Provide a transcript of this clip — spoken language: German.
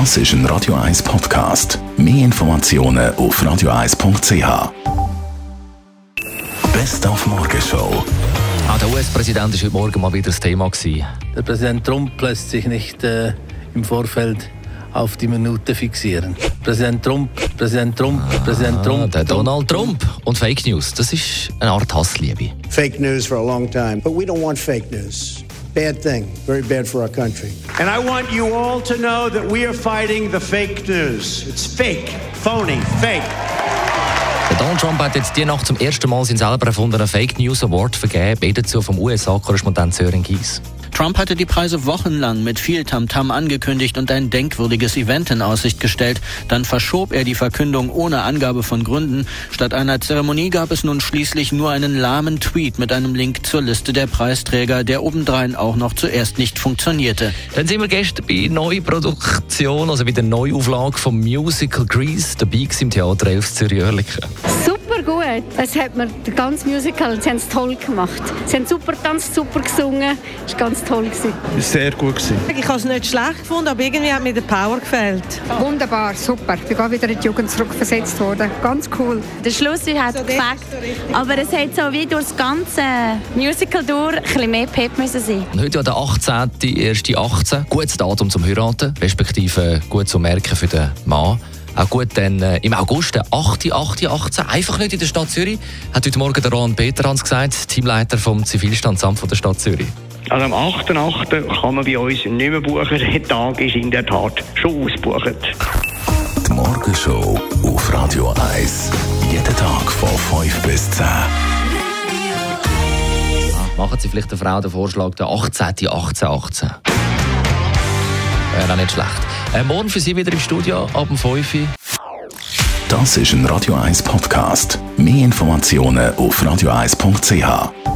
Das ist ein Radio 1 Podcast. Mehr Informationen auf radio1.ch. Best auf Morgenshow. Ah, der US-Präsident war heute Morgen mal wieder das Thema. Gewesen. Der Präsident Trump lässt sich nicht äh, im Vorfeld auf die Minute fixieren. Präsident Trump, Präsident Trump, ah, Präsident Trump. Der Donald Trump. Und Fake News, das ist eine Art Hassliebe. Fake news for a long time, but we don't want fake news. Bad thing, very bad for our country. And I want you all to know that we are fighting the fake news. It's fake, phony, fake. Donald Trump hat jetzt die Nacht zum ersten Mal seinen selber erfundenen Fake News Award vergeben, dazu vom USA-Korrespondent Sören Gies. Trump hatte die Preise wochenlang mit viel Tamtam angekündigt und ein denkwürdiges Event in Aussicht gestellt. Dann verschob er die Verkündung ohne Angabe von Gründen. Statt einer Zeremonie gab es nun schließlich nur einen lahmen Tweet mit einem Link zur Liste der Preisträger, der obendrein auch noch zuerst nicht funktionierte. Dann sind wir gestern bei Neuproduktion, also bei der Neuauflage vom Musical Grease, dabei im Theater 11 Zürich-Oerlikon. Super gut. Es hat mir das ganze Musical, sie haben es toll gemacht. Sie haben super getanzt, super gesungen. Es war ganz toll. Gewesen. Sehr gut. Gewesen. Ich habe es nicht schlecht gefunden, aber irgendwie hat mir der Power gefehlt. Wunderbar, super. Ich bin wieder in die Jugend zurückversetzt worden. Ganz cool. Der Schluss hat so gefällt, so aber es hat so wie durch das ganze Musical durch ein bisschen mehr Pep müssen sein. Heute ist der 18. erste 18. Gutes Datum zum Heiraten, respektive gut zu merken für den Mann. Auch gut, dann äh, im August, der 8. 8. 18, einfach nicht in der Stadt Zürich, hat heute Morgen der Ron Peterhans gesagt, Teamleiter vom Zivilstandsamt von der Stadt Zürich. Also am 8.8. kann man bei uns nicht mehr buchen. Der Tag ist in der Tat schon ausgebucht. Die Morgenshow auf Radio 1. Jeden Tag von 5 bis 10. Machen Sie vielleicht der Frau den Vorschlag, der 18. 18 18. Wäre auch nicht schlecht. Äh, morgen für Sie wieder im Studio ab dem 5 Das ist ein Radio 1 Podcast. Mehr Informationen auf radio1.ch.